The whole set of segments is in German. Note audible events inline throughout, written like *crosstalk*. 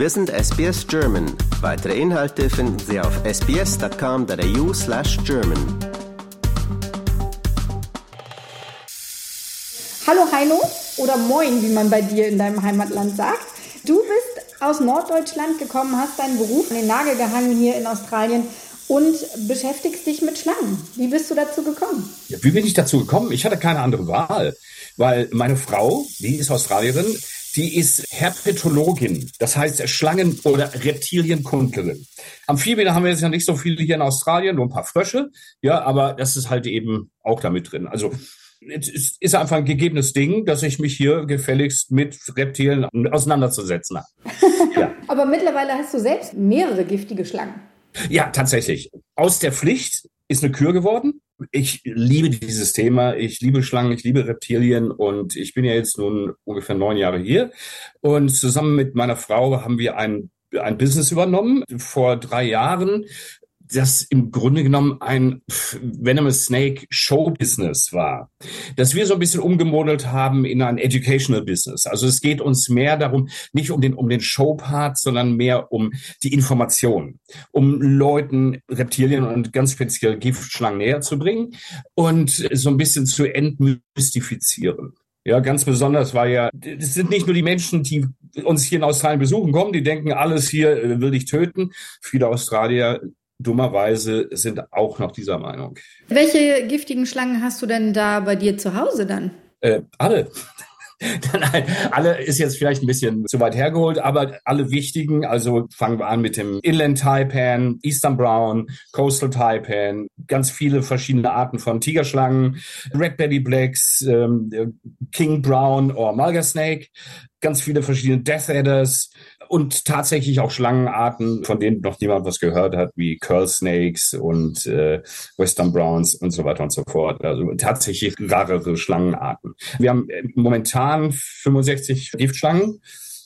Wir sind SBS German. Weitere Inhalte finden Sie auf sbs.com.au slash German. Hallo Heino oder Moin, wie man bei dir in deinem Heimatland sagt. Du bist aus Norddeutschland gekommen, hast deinen Beruf an den Nagel gehangen hier in Australien und beschäftigst dich mit Schlangen. Wie bist du dazu gekommen? Ja, wie bin ich dazu gekommen? Ich hatte keine andere Wahl, weil meine Frau, die ist Australierin, die ist Herpetologin, das heißt Schlangen- oder Reptilienkundlerin. Amphibien haben wir jetzt ja nicht so viele hier in Australien, nur ein paar Frösche, ja, aber das ist halt eben auch damit drin. Also es ist einfach ein gegebenes Ding, dass ich mich hier gefälligst mit Reptilien auseinanderzusetzen habe. *laughs* ja. Aber mittlerweile hast du selbst mehrere giftige Schlangen. Ja, tatsächlich. Aus der Pflicht ist eine Kür geworden. Ich liebe dieses Thema. Ich liebe Schlangen, ich liebe Reptilien und ich bin ja jetzt nun ungefähr neun Jahre hier. Und zusammen mit meiner Frau haben wir ein ein Business übernommen vor drei Jahren, das im Grunde genommen ein Venomous Snake Show Business war. Dass wir so ein bisschen umgemodelt haben in ein Educational Business. Also es geht uns mehr darum, nicht um den, um den Show-Part, sondern mehr um die Information, um Leuten Reptilien und ganz speziell Giftschlangen näher zu bringen und so ein bisschen zu entmystifizieren. Ja, ganz besonders war ja, es sind nicht nur die Menschen, die uns hier in Australien besuchen kommen, die denken, alles hier äh, will ich töten. Viele Australier dummerweise sind auch noch dieser Meinung. Welche giftigen Schlangen hast du denn da bei dir zu Hause dann? Äh, alle. *laughs* Nein, alle ist jetzt vielleicht ein bisschen zu weit hergeholt, aber alle wichtigen, also fangen wir an mit dem Inland Taipan, Eastern Brown, Coastal Taipan, ganz viele verschiedene Arten von Tigerschlangen, Red Belly Blacks, ähm, King Brown oder Mulga Snake, ganz viele verschiedene Death Adders, und tatsächlich auch Schlangenarten, von denen noch niemand was gehört hat, wie Curl Snakes und äh, Western Browns und so weiter und so fort. Also tatsächlich rarere Schlangenarten. Wir haben momentan 65 Giftschlangen,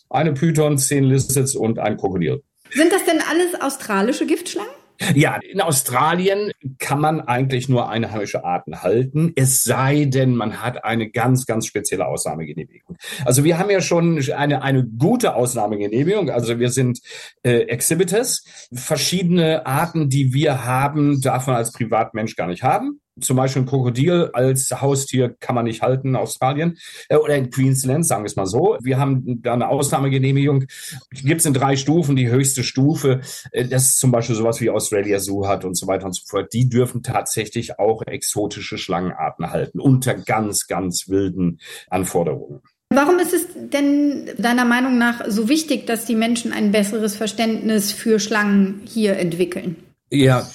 eine Python, zehn Lizards und ein Krokodil. Sind das denn alles australische Giftschlangen? Ja, in Australien kann man eigentlich nur einheimische Arten halten, es sei denn, man hat eine ganz, ganz spezielle Ausnahmegenehmigung. Also wir haben ja schon eine, eine gute Ausnahmegenehmigung. Also wir sind äh, Exhibitors. Verschiedene Arten, die wir haben, darf man als Privatmensch gar nicht haben zum Beispiel ein Krokodil als Haustier kann man nicht halten in Australien äh, oder in Queensland, sagen wir es mal so. Wir haben da eine Ausnahmegenehmigung. Gibt es in drei Stufen. Die höchste Stufe, äh, das ist zum Beispiel sowas wie Australia Zoo hat und so weiter und so fort. Die dürfen tatsächlich auch exotische Schlangenarten halten unter ganz, ganz wilden Anforderungen. Warum ist es denn deiner Meinung nach so wichtig, dass die Menschen ein besseres Verständnis für Schlangen hier entwickeln? Ja,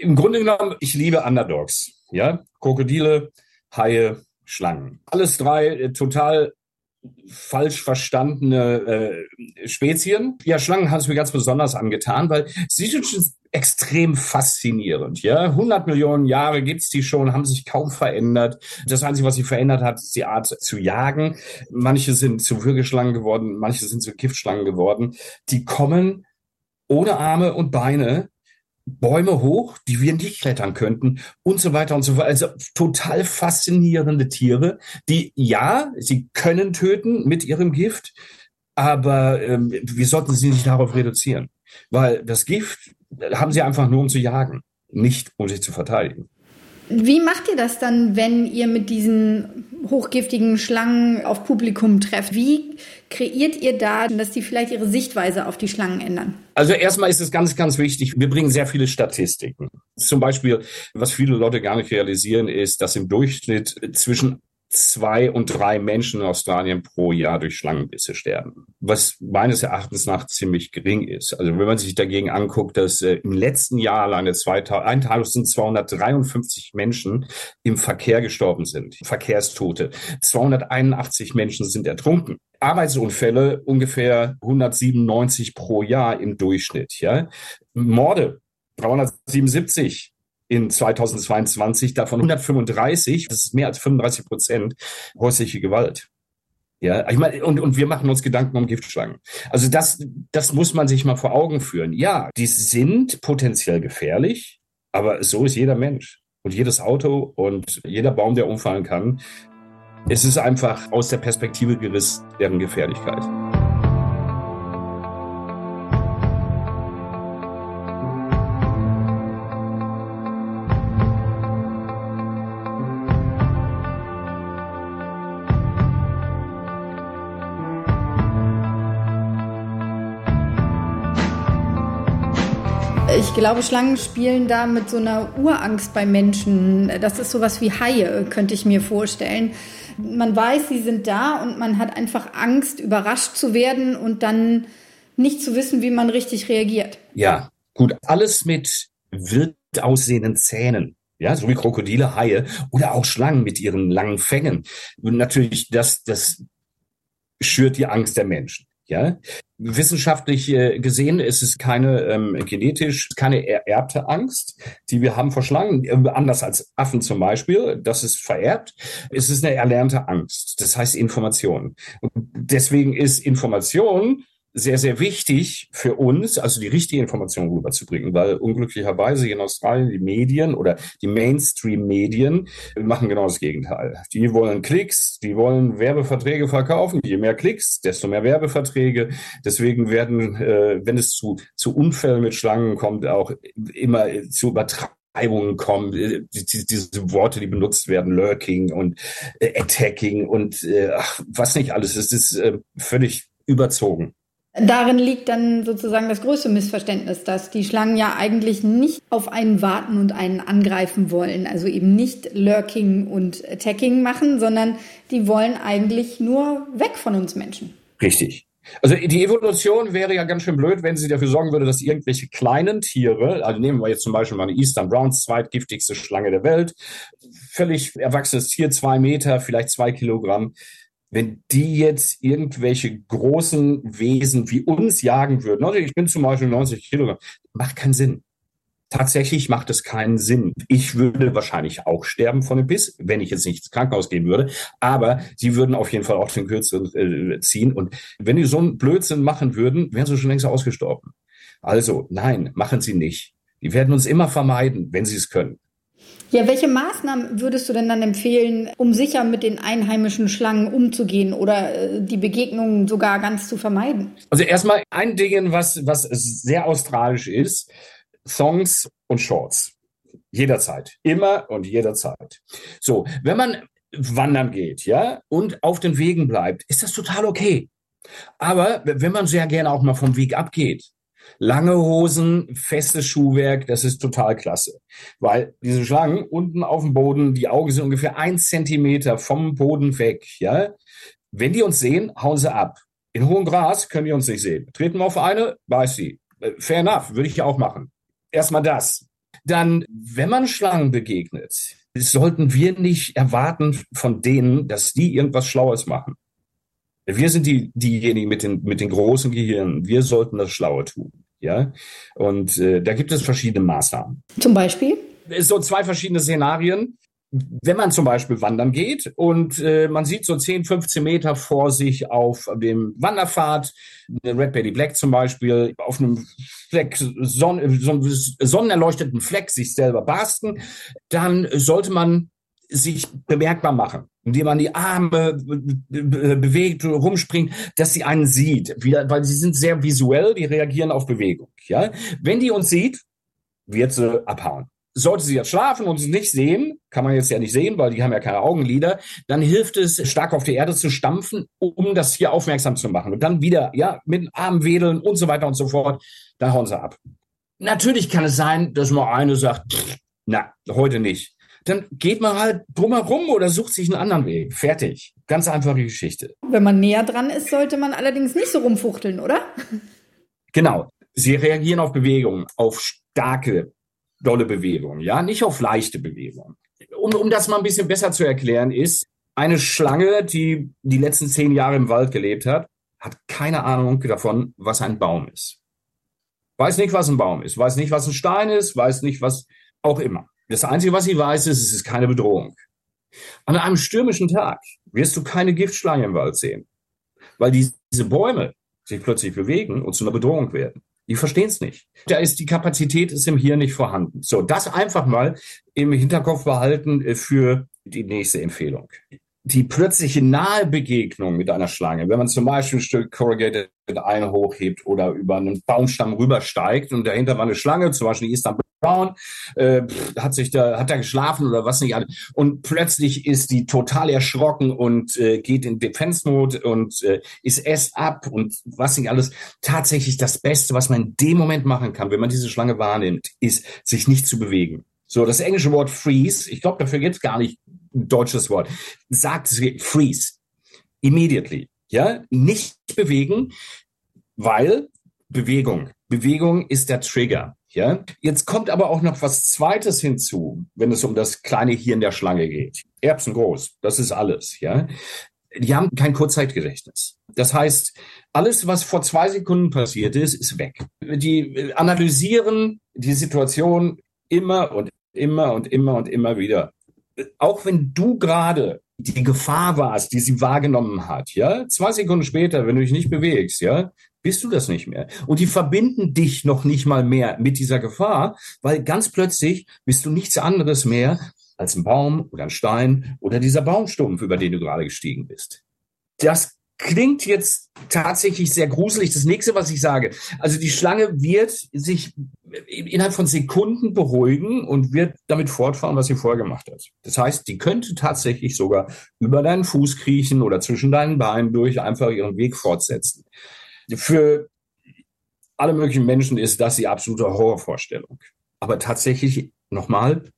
im Grunde genommen, ich liebe Underdogs. Ja, Krokodile, Haie, Schlangen. Alles drei äh, total falsch verstandene äh, Spezien. Ja, Schlangen haben es mir ganz besonders angetan, weil sie sind schon extrem faszinierend. Ja, 100 Millionen Jahre gibt's die schon, haben sich kaum verändert. Das Einzige, was sich verändert hat, ist die Art zu jagen. Manche sind zu Würgeschlangen geworden, manche sind zu Giftschlangen geworden. Die kommen ohne Arme und Beine Bäume hoch, die wir nicht klettern könnten und so weiter und so fort. Also total faszinierende Tiere, die ja, sie können töten mit ihrem Gift, aber ähm, wir sollten sie nicht darauf reduzieren, weil das Gift haben sie einfach nur um zu jagen, nicht um sich zu verteidigen. Wie macht ihr das dann, wenn ihr mit diesen hochgiftigen Schlangen auf Publikum trefft? Wie kreiert ihr da, dass die vielleicht ihre Sichtweise auf die Schlangen ändern? Also erstmal ist es ganz, ganz wichtig, wir bringen sehr viele Statistiken. Zum Beispiel, was viele Leute gar nicht realisieren, ist, dass im Durchschnitt zwischen zwei und drei Menschen in Australien pro Jahr durch Schlangenbisse sterben, was meines Erachtens nach ziemlich gering ist. Also wenn man sich dagegen anguckt, dass äh, im letzten Jahr alleine 1253 Menschen im Verkehr gestorben sind, Verkehrstote, 281 Menschen sind ertrunken. Arbeitsunfälle ungefähr 197 pro Jahr im Durchschnitt, ja. Morde 377 in 2022, davon 135, das ist mehr als 35 Prozent häusliche Gewalt. Ja, ich meine, und, und wir machen uns Gedanken um Giftschlangen. Also das, das muss man sich mal vor Augen führen. Ja, die sind potenziell gefährlich, aber so ist jeder Mensch und jedes Auto und jeder Baum, der umfallen kann. Es ist einfach aus der Perspektive gerissen, deren Gefährlichkeit. Ich glaube, Schlangen spielen da mit so einer Urangst bei Menschen. Das ist sowas wie Haie, könnte ich mir vorstellen. Man weiß, sie sind da und man hat einfach Angst, überrascht zu werden und dann nicht zu wissen, wie man richtig reagiert. Ja, gut. Alles mit wild aussehenden Zähnen. Ja, so wie Krokodile, Haie oder auch Schlangen mit ihren langen Fängen. Und natürlich, das, das schürt die Angst der Menschen. Ja, wissenschaftlich äh, gesehen ist es keine ähm, genetisch keine ererbte Angst, die wir haben vor Schlangen, äh, anders als Affen zum Beispiel. Das ist vererbt. Es ist eine erlernte Angst. Das heißt Information. Und deswegen ist Information sehr, sehr wichtig für uns, also die richtige Information rüberzubringen, weil unglücklicherweise in Australien die Medien oder die Mainstream-Medien machen genau das Gegenteil. Die wollen Klicks, die wollen Werbeverträge verkaufen. Je mehr Klicks, desto mehr Werbeverträge. Deswegen werden, äh, wenn es zu, zu Unfällen mit Schlangen kommt, auch immer zu Übertreibungen kommen, äh, die, diese Worte, die benutzt werden, Lurking und äh, Attacking und äh, ach, was nicht alles, es ist äh, völlig überzogen. Darin liegt dann sozusagen das größte Missverständnis, dass die Schlangen ja eigentlich nicht auf einen warten und einen angreifen wollen. Also eben nicht Lurking und Attacking machen, sondern die wollen eigentlich nur weg von uns Menschen. Richtig. Also die Evolution wäre ja ganz schön blöd, wenn sie dafür sorgen würde, dass irgendwelche kleinen Tiere, also nehmen wir jetzt zum Beispiel mal eine Eastern Browns, zweitgiftigste Schlange der Welt, völlig erwachsenes Tier, zwei Meter, vielleicht zwei Kilogramm, wenn die jetzt irgendwelche großen Wesen wie uns jagen würden, also ich bin zum Beispiel 90 Kilogramm, macht keinen Sinn. Tatsächlich macht es keinen Sinn. Ich würde wahrscheinlich auch sterben von dem Biss, wenn ich jetzt nicht ins Krankenhaus gehen würde. Aber sie würden auf jeden Fall auch den Kürzeren äh, ziehen. Und wenn die so einen Blödsinn machen würden, wären sie schon längst ausgestorben. Also nein, machen sie nicht. Die werden uns immer vermeiden, wenn sie es können. Ja, welche Maßnahmen würdest du denn dann empfehlen, um sicher mit den einheimischen Schlangen umzugehen oder äh, die Begegnungen sogar ganz zu vermeiden? Also erstmal ein Ding, was, was sehr australisch ist, Songs und Shorts. Jederzeit. Immer und jederzeit. So, wenn man wandern geht, ja, und auf den Wegen bleibt, ist das total okay. Aber wenn man sehr gerne auch mal vom Weg abgeht, Lange Hosen, festes Schuhwerk, das ist total klasse. Weil diese Schlangen unten auf dem Boden, die Augen sind ungefähr ein Zentimeter vom Boden weg, ja. Wenn die uns sehen, hauen sie ab. In hohem Gras können die uns nicht sehen. Treten wir auf eine, weiß sie. Äh, fair enough, würde ich ja auch machen. Erstmal das. Dann, wenn man Schlangen begegnet, sollten wir nicht erwarten von denen, dass die irgendwas Schlaues machen. Wir sind die, diejenigen mit den, mit den großen Gehirnen. Wir sollten das Schlaue tun. Ja, und äh, da gibt es verschiedene Maßnahmen. Zum Beispiel? So zwei verschiedene Szenarien. Wenn man zum Beispiel wandern geht und äh, man sieht so 10, 15 Meter vor sich auf dem Wanderpfad, eine Red Belly Black zum Beispiel, auf einem Fleck, Son so sonnenerleuchteten Fleck sich selber basten, dann sollte man sich bemerkbar machen, indem man die Arme bewegt, rumspringt, dass sie einen sieht, weil sie sind sehr visuell, die reagieren auf Bewegung. Ja, wenn die uns sieht, wird sie abhauen. Sollte sie jetzt schlafen und sie nicht sehen, kann man jetzt ja nicht sehen, weil die haben ja keine Augenlider, dann hilft es, stark auf die Erde zu stampfen, um das hier aufmerksam zu machen. Und dann wieder, ja, mit den Armen wedeln und so weiter und so fort, dann hauen sie ab. Natürlich kann es sein, dass mal eine sagt, na, heute nicht dann geht man halt drumherum oder sucht sich einen anderen Weg. Fertig. Ganz einfache Geschichte. Wenn man näher dran ist, sollte man allerdings nicht so rumfuchteln, oder? Genau. Sie reagieren auf Bewegungen, auf starke, dolle Bewegungen, ja, nicht auf leichte Bewegungen. Um, um das mal ein bisschen besser zu erklären, ist eine Schlange, die die letzten zehn Jahre im Wald gelebt hat, hat keine Ahnung davon, was ein Baum ist. Weiß nicht, was ein Baum ist, weiß nicht, was ein Stein ist, weiß nicht, was auch immer. Das Einzige, was sie weiß, ist, es ist keine Bedrohung. An einem stürmischen Tag wirst du keine Giftschlange im Wald sehen, weil diese Bäume sich plötzlich bewegen und zu einer Bedrohung werden. Die verstehen es nicht. Da ist die Kapazität ist im Hirn nicht vorhanden. So, das einfach mal im Hinterkopf behalten äh, für die nächste Empfehlung die plötzliche nahe Begegnung mit einer Schlange, wenn man zum Beispiel ein Stück Corrugated Iron hochhebt oder über einen Baumstamm rübersteigt und dahinter war eine Schlange, zum Beispiel Eastern Brown, äh, hat sich da, hat da geschlafen oder was nicht und plötzlich ist die total erschrocken und äh, geht in Defense Mode und äh, ist S ab und was nicht alles. Tatsächlich das Beste, was man in dem Moment machen kann, wenn man diese Schlange wahrnimmt, ist, sich nicht zu bewegen. So, das englische Wort freeze, ich glaube, dafür gibt es gar nicht ein deutsches Wort, sagt freeze. Immediately. Ja, nicht bewegen, weil Bewegung. Bewegung ist der Trigger. Ja, jetzt kommt aber auch noch was Zweites hinzu, wenn es um das kleine Hirn der Schlange geht. Erbsen groß, das ist alles. Ja, die haben kein Kurzzeitgedächtnis. Das heißt, alles, was vor zwei Sekunden passiert ist, ist weg. Die analysieren die Situation immer und immer und immer und immer wieder. Auch wenn du gerade die Gefahr warst, die sie wahrgenommen hat, ja, zwei Sekunden später, wenn du dich nicht bewegst, ja, bist du das nicht mehr. Und die verbinden dich noch nicht mal mehr mit dieser Gefahr, weil ganz plötzlich bist du nichts anderes mehr als ein Baum oder ein Stein oder dieser Baumstumpf, über den du gerade gestiegen bist. Das klingt jetzt tatsächlich sehr gruselig. Das nächste, was ich sage, also die Schlange wird sich innerhalb von Sekunden beruhigen und wird damit fortfahren, was sie vorher gemacht hat. Das heißt, die könnte tatsächlich sogar über deinen Fuß kriechen oder zwischen deinen Beinen durch einfach ihren Weg fortsetzen. Für alle möglichen Menschen ist das die absolute Horrorvorstellung. Aber tatsächlich, nochmal,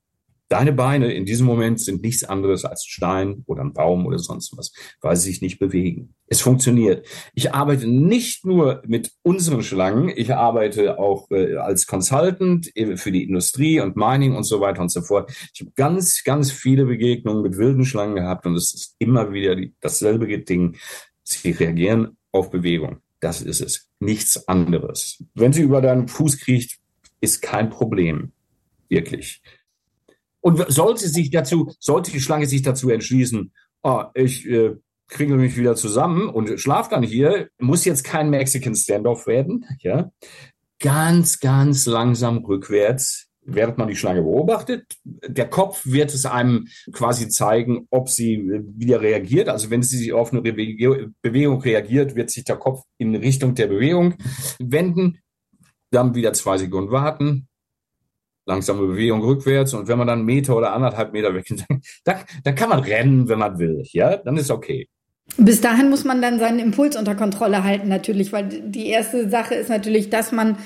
Deine Beine in diesem Moment sind nichts anderes als ein Stein oder ein Baum oder sonst was, weil sie sich nicht bewegen. Es funktioniert. Ich arbeite nicht nur mit unseren Schlangen, ich arbeite auch äh, als Consultant äh, für die Industrie und Mining und so weiter und so fort. Ich habe ganz, ganz viele Begegnungen mit wilden Schlangen gehabt und es ist immer wieder die, dasselbe Ding. Sie reagieren auf Bewegung. Das ist es. Nichts anderes. Wenn sie über deinen Fuß kriecht, ist kein Problem. Wirklich. Und sollte sich dazu, sollte die Schlange sich dazu entschließen, oh, ich äh, kriege mich wieder zusammen und schlaf dann hier, muss jetzt kein Mexican Standoff werden, ja. Ganz, ganz langsam rückwärts, während man die Schlange beobachtet. Der Kopf wird es einem quasi zeigen, ob sie äh, wieder reagiert. Also wenn sie auf eine Bewegung reagiert, wird sich der Kopf in Richtung der Bewegung wenden, dann wieder zwei Sekunden warten, langsame Bewegung rückwärts und wenn man dann einen Meter oder anderthalb Meter weg ist, *laughs* dann, dann kann man rennen, wenn man will. Ja, dann ist okay. Bis dahin muss man dann seinen Impuls unter Kontrolle halten, natürlich, weil die erste Sache ist natürlich, dass man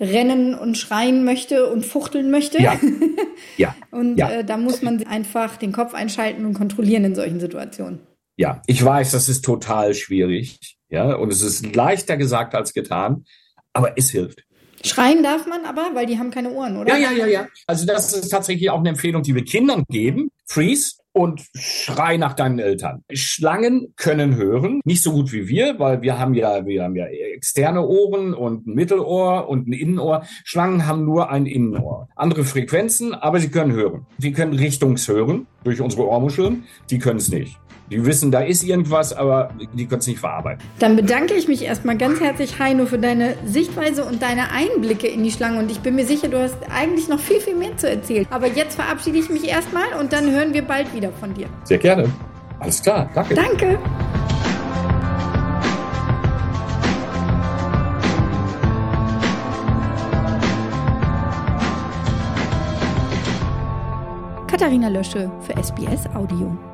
rennen und schreien möchte und fuchteln möchte. Ja. *laughs* ja. und ja. Äh, da muss man einfach den Kopf einschalten und kontrollieren in solchen Situationen. Ja, ich weiß, das ist total schwierig. Ja, und es ist leichter gesagt als getan, aber es hilft. Schreien darf man aber, weil die haben keine Ohren, oder? Ja, ja, ja, ja. Also das ist tatsächlich auch eine Empfehlung, die wir Kindern geben. Freeze und schrei nach deinen Eltern. Schlangen können hören, nicht so gut wie wir, weil wir haben ja, wir haben ja externe Ohren und ein Mittelohr und ein Innenohr. Schlangen haben nur ein Innenohr. Andere Frequenzen, aber sie können hören. Sie können Richtungshören durch unsere Ohrmuscheln. Die können es nicht. Die wissen, da ist irgendwas, aber die können es nicht verarbeiten. Dann bedanke ich mich erstmal ganz herzlich, Heino, für deine Sichtweise und deine Einblicke in die Schlange. Und ich bin mir sicher, du hast eigentlich noch viel, viel mehr zu erzählen. Aber jetzt verabschiede ich mich erstmal und dann hören wir bald wieder von dir. Sehr gerne. Alles klar. Danke. Danke. Katharina Lösche für SBS Audio.